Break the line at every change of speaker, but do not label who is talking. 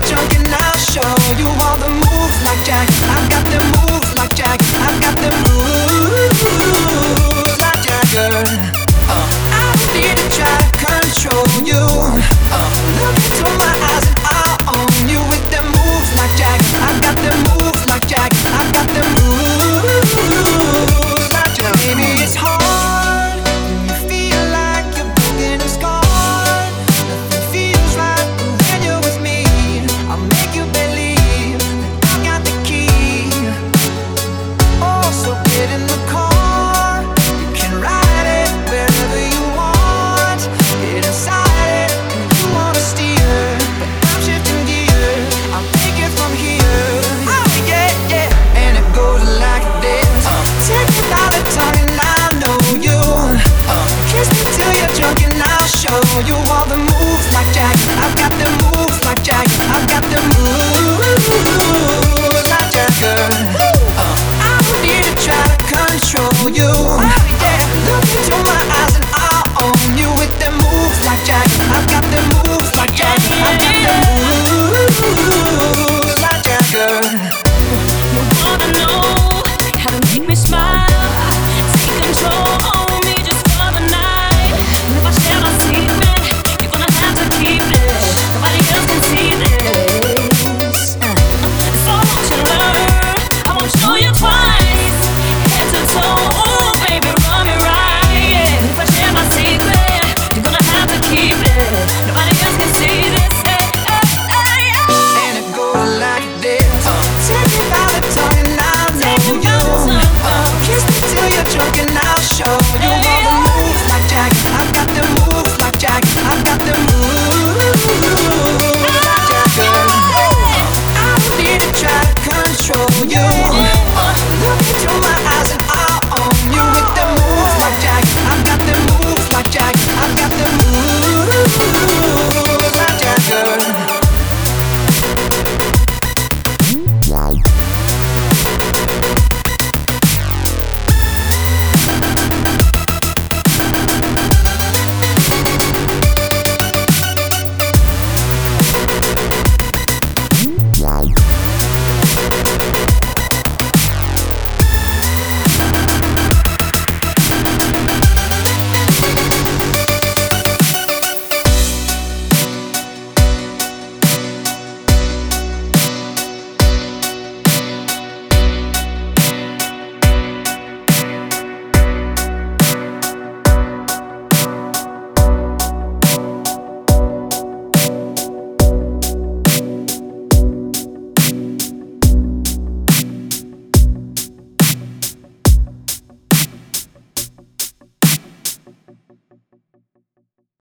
get drunk and I'll show you all the moves like Jack.